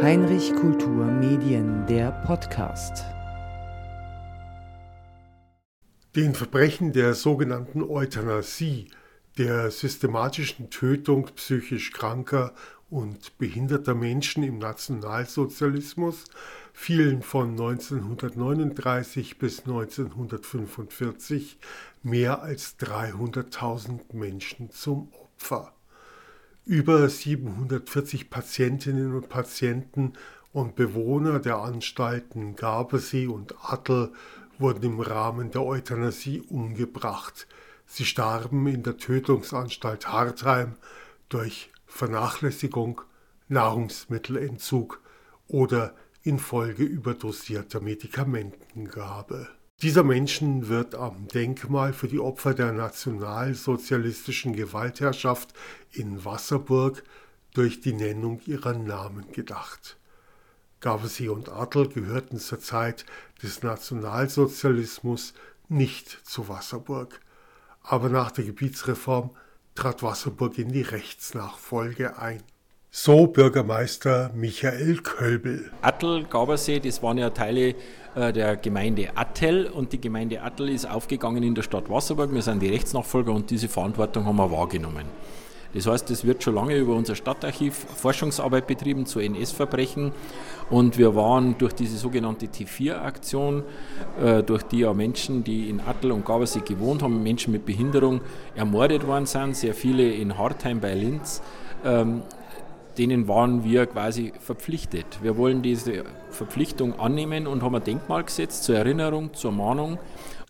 Heinrich Kultur Medien, der Podcast. Den Verbrechen der sogenannten Euthanasie, der systematischen Tötung psychisch kranker und behinderter Menschen im Nationalsozialismus fielen von 1939 bis 1945 mehr als 300.000 Menschen zum Opfer. Über 740 Patientinnen und Patienten und Bewohner der Anstalten Garbesee und Attel wurden im Rahmen der Euthanasie umgebracht. Sie starben in der Tötungsanstalt Hartheim durch Vernachlässigung, Nahrungsmittelentzug oder infolge überdosierter Medikamentengabe. Dieser Menschen wird am Denkmal für die Opfer der nationalsozialistischen Gewaltherrschaft in Wasserburg durch die Nennung ihrer Namen gedacht. Gavesee und Adel gehörten zur Zeit des Nationalsozialismus nicht zu Wasserburg, aber nach der Gebietsreform trat Wasserburg in die Rechtsnachfolge ein. So Bürgermeister Michael Kölbel. Attel, Gabersee, das waren ja Teile äh, der Gemeinde Attel und die Gemeinde Attel ist aufgegangen in der Stadt Wasserburg. Wir sind die Rechtsnachfolger und diese Verantwortung haben wir wahrgenommen. Das heißt, es wird schon lange über unser Stadtarchiv Forschungsarbeit betrieben zu NS-Verbrechen und wir waren durch diese sogenannte T4-Aktion, äh, durch die ja Menschen, die in Attel und Gabersee gewohnt haben, Menschen mit Behinderung ermordet worden sind, sehr viele in Hartheim bei Linz, ähm, denen waren wir quasi verpflichtet. Wir wollen diese Verpflichtung annehmen und haben ein Denkmal gesetzt zur Erinnerung, zur Mahnung.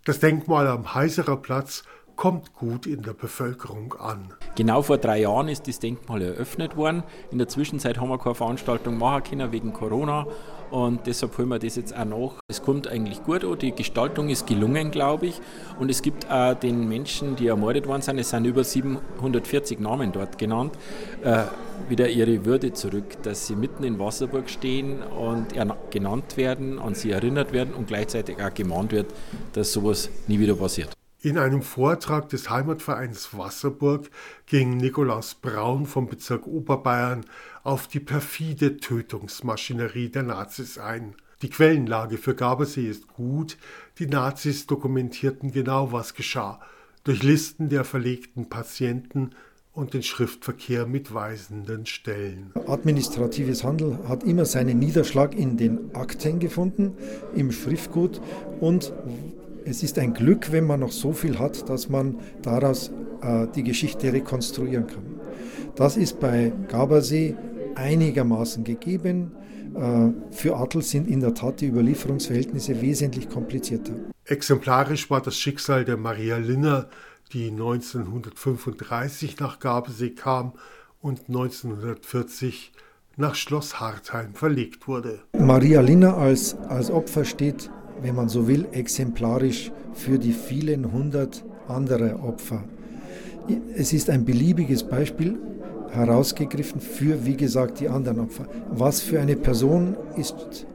Das Denkmal am Heiserer Platz kommt gut in der Bevölkerung an. Genau vor drei Jahren ist das Denkmal eröffnet worden. In der Zwischenzeit haben wir keine Veranstaltung machen können wegen Corona und deshalb holen wir das jetzt auch nach. Es kommt eigentlich gut an, die Gestaltung ist gelungen, glaube ich. Und es gibt auch den Menschen, die ermordet worden sind, es sind über 740 Namen dort genannt, äh, wieder ihre Würde zurück, dass sie mitten in Wasserburg stehen und genannt werden, an sie erinnert werden und gleichzeitig auch gemahnt wird, dass sowas nie wieder passiert. In einem Vortrag des Heimatvereins Wasserburg ging Nikolaus Braun vom Bezirk Oberbayern auf die perfide Tötungsmaschinerie der Nazis ein. Die Quellenlage für Gabersee ist gut, die Nazis dokumentierten genau, was geschah, durch Listen der verlegten Patienten und den Schriftverkehr mit weisenden Stellen. Administratives Handeln hat immer seinen Niederschlag in den Akten gefunden, im Schriftgut und es ist ein Glück, wenn man noch so viel hat, dass man daraus äh, die Geschichte rekonstruieren kann. Das ist bei Gabersee einigermaßen gegeben. Äh, für Adel sind in der Tat die Überlieferungsverhältnisse wesentlich komplizierter. Exemplarisch war das Schicksal der Maria Linner, die 1935 nach Gabelsee kam und 1940 nach Schloss Hartheim verlegt wurde. Maria Linner als, als Opfer steht wenn man so will, exemplarisch für die vielen hundert anderer Opfer. Es ist ein beliebiges Beispiel herausgegriffen für, wie gesagt, die anderen Opfer. Was für eine Person ist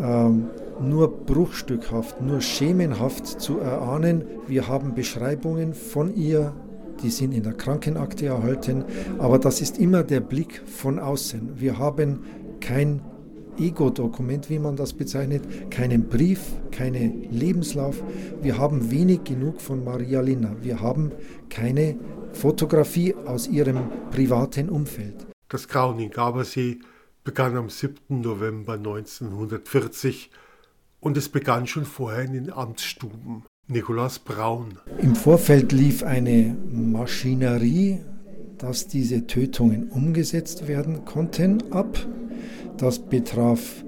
ähm, nur bruchstückhaft, nur schemenhaft zu erahnen. Wir haben Beschreibungen von ihr, die sind in der Krankenakte erhalten, aber das ist immer der Blick von außen. Wir haben kein Ego-Dokument, wie man das bezeichnet, keinen Brief, keinen Lebenslauf. Wir haben wenig genug von Maria Lina. Wir haben keine Fotografie aus ihrem privaten Umfeld. Das Grauen in Gabersee begann am 7. November 1940 und es begann schon vorher in den Amtsstuben. Nikolaus Braun. Im Vorfeld lief eine Maschinerie, dass diese Tötungen umgesetzt werden konnten, ab. Das betraf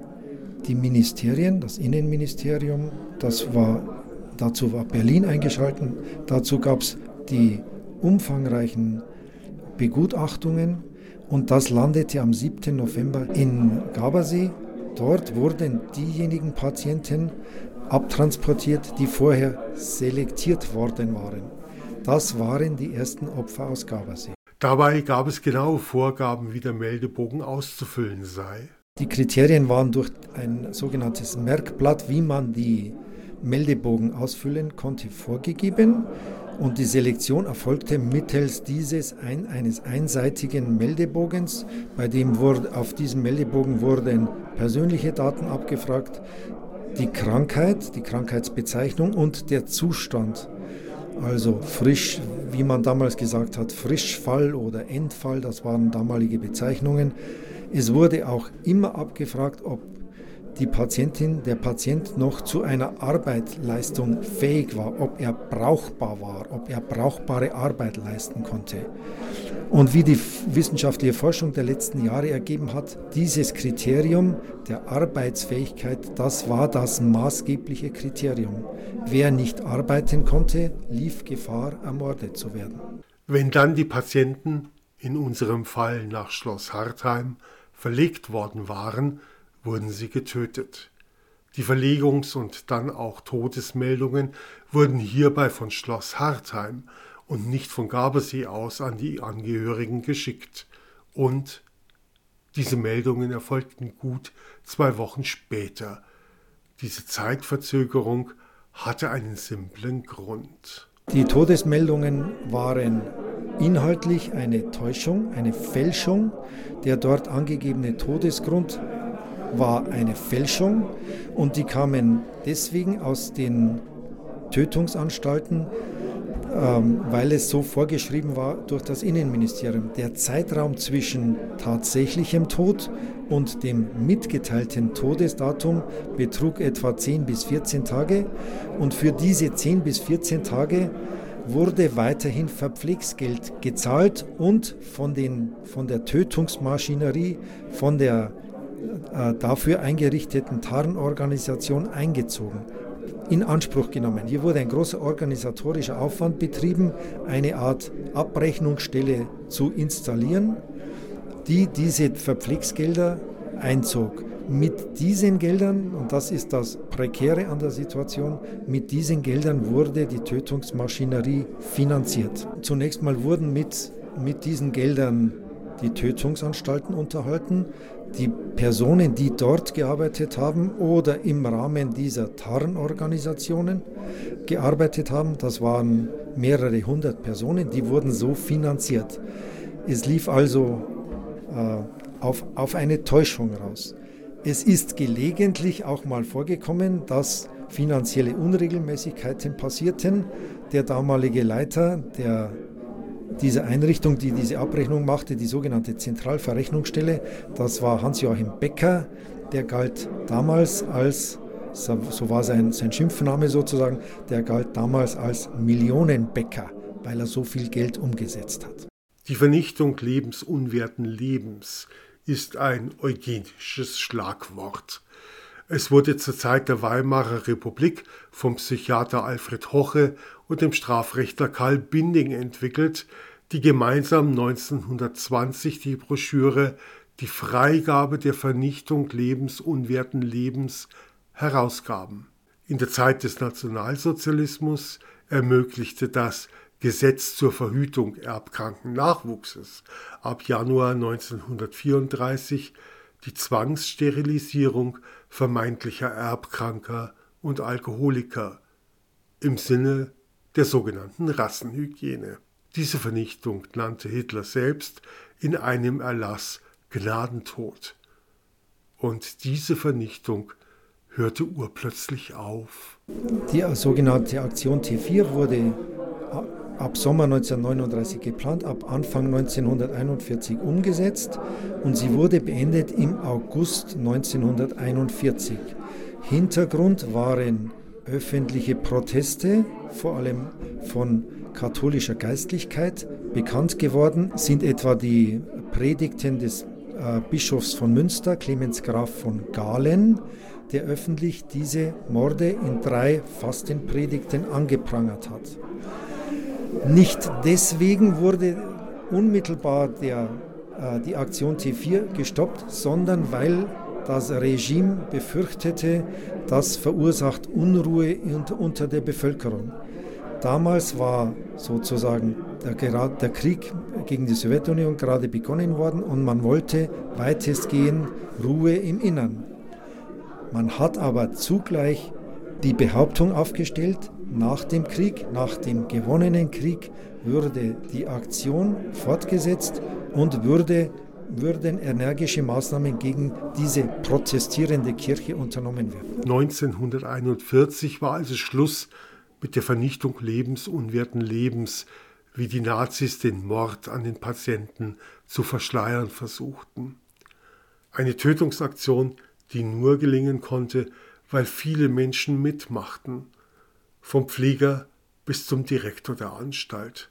die Ministerien, das Innenministerium, das war, dazu war Berlin eingeschaltet, dazu gab es die umfangreichen Begutachtungen und das landete am 7. November in Gabersee. Dort wurden diejenigen Patienten abtransportiert, die vorher selektiert worden waren. Das waren die ersten Opfer aus Gabersee. Dabei gab es genaue Vorgaben, wie der Meldebogen auszufüllen sei. Die Kriterien waren durch ein sogenanntes Merkblatt, wie man die Meldebogen ausfüllen konnte, vorgegeben. und die Selektion erfolgte mittels dieses ein, eines einseitigen Meldebogens, bei dem wurde, auf diesem Meldebogen wurden persönliche Daten abgefragt, die Krankheit, die Krankheitsbezeichnung und der Zustand. Also frisch, wie man damals gesagt hat, Frischfall oder Endfall, das waren damalige Bezeichnungen. Es wurde auch immer abgefragt, ob die Patientin, der Patient noch zu einer Arbeitsleistung fähig war, ob er brauchbar war, ob er brauchbare Arbeit leisten konnte. Und wie die wissenschaftliche Forschung der letzten Jahre ergeben hat, dieses Kriterium der Arbeitsfähigkeit, das war das maßgebliche Kriterium. Wer nicht arbeiten konnte, lief Gefahr, ermordet zu werden. Wenn dann die Patienten, in unserem Fall nach Schloss Hartheim, verlegt worden waren, wurden sie getötet. Die Verlegungs- und dann auch Todesmeldungen wurden hierbei von Schloss Hartheim und nicht von Gabelsee aus an die Angehörigen geschickt. Und diese Meldungen erfolgten gut zwei Wochen später. Diese Zeitverzögerung hatte einen simplen Grund. Die Todesmeldungen waren inhaltlich eine Täuschung, eine Fälschung. Der dort angegebene Todesgrund war eine Fälschung und die kamen deswegen aus den Tötungsanstalten, ähm, weil es so vorgeschrieben war durch das Innenministerium. Der Zeitraum zwischen tatsächlichem Tod und dem mitgeteilten Todesdatum betrug etwa 10 bis 14 Tage und für diese 10 bis 14 Tage wurde weiterhin Verpflegsgeld gezahlt und von, den, von der Tötungsmaschinerie, von der äh, dafür eingerichteten Tarnorganisation eingezogen, in Anspruch genommen. Hier wurde ein großer organisatorischer Aufwand betrieben, eine Art Abrechnungsstelle zu installieren, die diese Verpflegsgelder einzog. Mit diesen Geldern, und das ist das Prekäre an der Situation, mit diesen Geldern wurde die Tötungsmaschinerie finanziert. Zunächst mal wurden mit, mit diesen Geldern die Tötungsanstalten unterhalten die Personen, die dort gearbeitet haben oder im Rahmen dieser Tarnorganisationen gearbeitet haben, das waren mehrere hundert Personen, die wurden so finanziert. Es lief also äh, auf, auf eine Täuschung raus. Es ist gelegentlich auch mal vorgekommen, dass finanzielle Unregelmäßigkeiten passierten. Der damalige Leiter der diese Einrichtung, die diese Abrechnung machte, die sogenannte Zentralverrechnungsstelle, das war Hans-Joachim Becker, der galt damals als, so war sein, sein Schimpfname sozusagen, der galt damals als Millionenbäcker, weil er so viel Geld umgesetzt hat. Die Vernichtung lebensunwerten Lebens ist ein eugenisches Schlagwort. Es wurde zur Zeit der Weimarer Republik vom Psychiater Alfred Hoche und dem Strafrechtler Karl Binding entwickelt, die gemeinsam 1920 die Broschüre Die Freigabe der Vernichtung lebensunwerten Lebens herausgaben. In der Zeit des Nationalsozialismus ermöglichte das Gesetz zur Verhütung erbkranken Nachwuchses ab Januar 1934 die Zwangssterilisierung vermeintlicher Erbkranker und Alkoholiker im Sinne der sogenannten Rassenhygiene. Diese Vernichtung nannte Hitler selbst in einem Erlass Gnadentod. Und diese Vernichtung hörte urplötzlich auf. Die sogenannte Aktion T4 wurde ab Sommer 1939 geplant, ab Anfang 1941 umgesetzt und sie wurde beendet im August 1941. Hintergrund waren öffentliche Proteste, vor allem von katholischer Geistlichkeit. Bekannt geworden sind etwa die Predigten des äh, Bischofs von Münster, Clemens Graf von Galen, der öffentlich diese Morde in drei Fastenpredigten angeprangert hat. Nicht deswegen wurde unmittelbar der, äh, die Aktion T4 gestoppt, sondern weil das Regime befürchtete, das verursacht Unruhe unter der Bevölkerung. Damals war sozusagen der, der, Krieg gegen die Sowjetunion gerade begonnen worden und man wollte weitestgehend Ruhe im Innern. Man hat aber zugleich die Behauptung aufgestellt, nach dem Krieg, nach dem gewonnenen Krieg, würde die Aktion fortgesetzt und würde, würden energische Maßnahmen gegen diese protestierende Kirche unternommen werden. 1941 war also Schluss mit der Vernichtung lebensunwerten Lebens, wie die Nazis den Mord an den Patienten zu verschleiern versuchten. Eine Tötungsaktion, die nur gelingen konnte, weil viele Menschen mitmachten, vom Pfleger bis zum Direktor der Anstalt.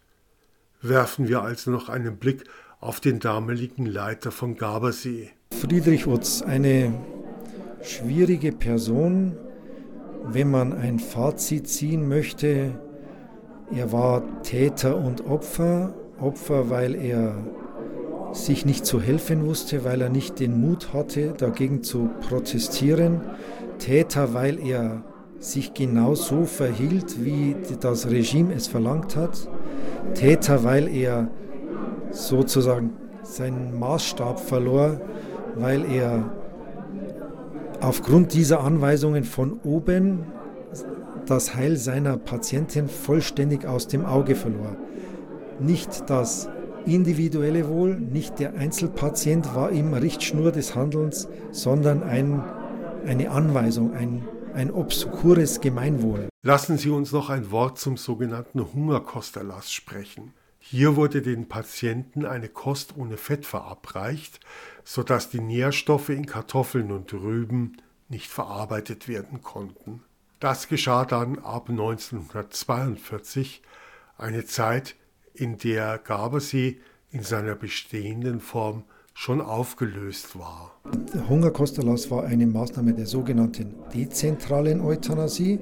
Werfen wir also noch einen Blick auf den damaligen Leiter von Gabersee. Friedrich Utz, eine schwierige Person, wenn man ein Fazit ziehen möchte. Er war Täter und Opfer. Opfer, weil er sich nicht zu helfen wusste, weil er nicht den Mut hatte, dagegen zu protestieren. Täter, weil er sich genau so verhielt, wie das Regime es verlangt hat. Täter, weil er sozusagen seinen Maßstab verlor, weil er aufgrund dieser Anweisungen von oben das Heil seiner Patientin vollständig aus dem Auge verlor. Nicht das individuelle Wohl, nicht der Einzelpatient war ihm Richtschnur des Handelns, sondern ein, eine Anweisung, ein, ein obskures Gemeinwohl. Lassen Sie uns noch ein Wort zum sogenannten Hungerkosterlass sprechen. Hier wurde den Patienten eine Kost ohne Fett verabreicht, sodass die Nährstoffe in Kartoffeln und Rüben nicht verarbeitet werden konnten. Das geschah dann ab 1942, eine Zeit, in der Gabersee in seiner bestehenden Form schon aufgelöst war. Der Hungerkosterlass war eine Maßnahme der sogenannten dezentralen Euthanasie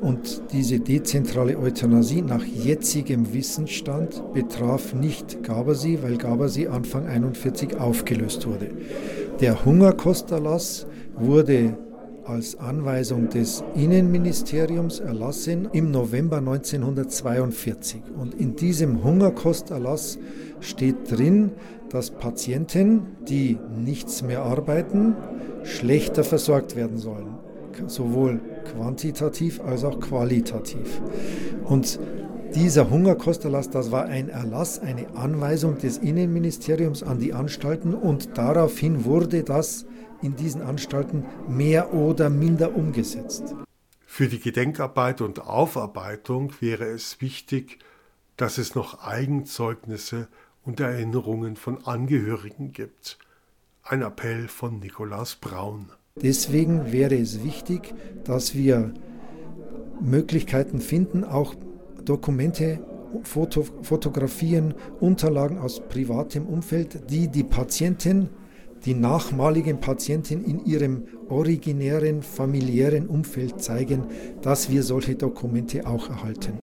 und diese dezentrale Euthanasie nach jetzigem Wissensstand betraf nicht Gabersee, weil Gabersee Anfang 1941 aufgelöst wurde. Der Hungerkosterlass wurde als Anweisung des Innenministeriums erlassen im November 1942. Und in diesem Hungerkosterlass steht drin, dass Patienten, die nichts mehr arbeiten, schlechter versorgt werden sollen. Sowohl quantitativ als auch qualitativ. Und dieser Hungerkosterlass, das war ein Erlass, eine Anweisung des Innenministeriums an die Anstalten und daraufhin wurde das in diesen Anstalten mehr oder minder umgesetzt. Für die Gedenkarbeit und Aufarbeitung wäre es wichtig, dass es noch Eigenzeugnisse und Erinnerungen von Angehörigen gibt. Ein Appell von Nikolaus Braun. Deswegen wäre es wichtig, dass wir Möglichkeiten finden, auch Dokumente, Foto, Fotografien, Unterlagen aus privatem Umfeld, die die Patientin die nachmaligen Patienten in ihrem originären familiären Umfeld zeigen, dass wir solche Dokumente auch erhalten.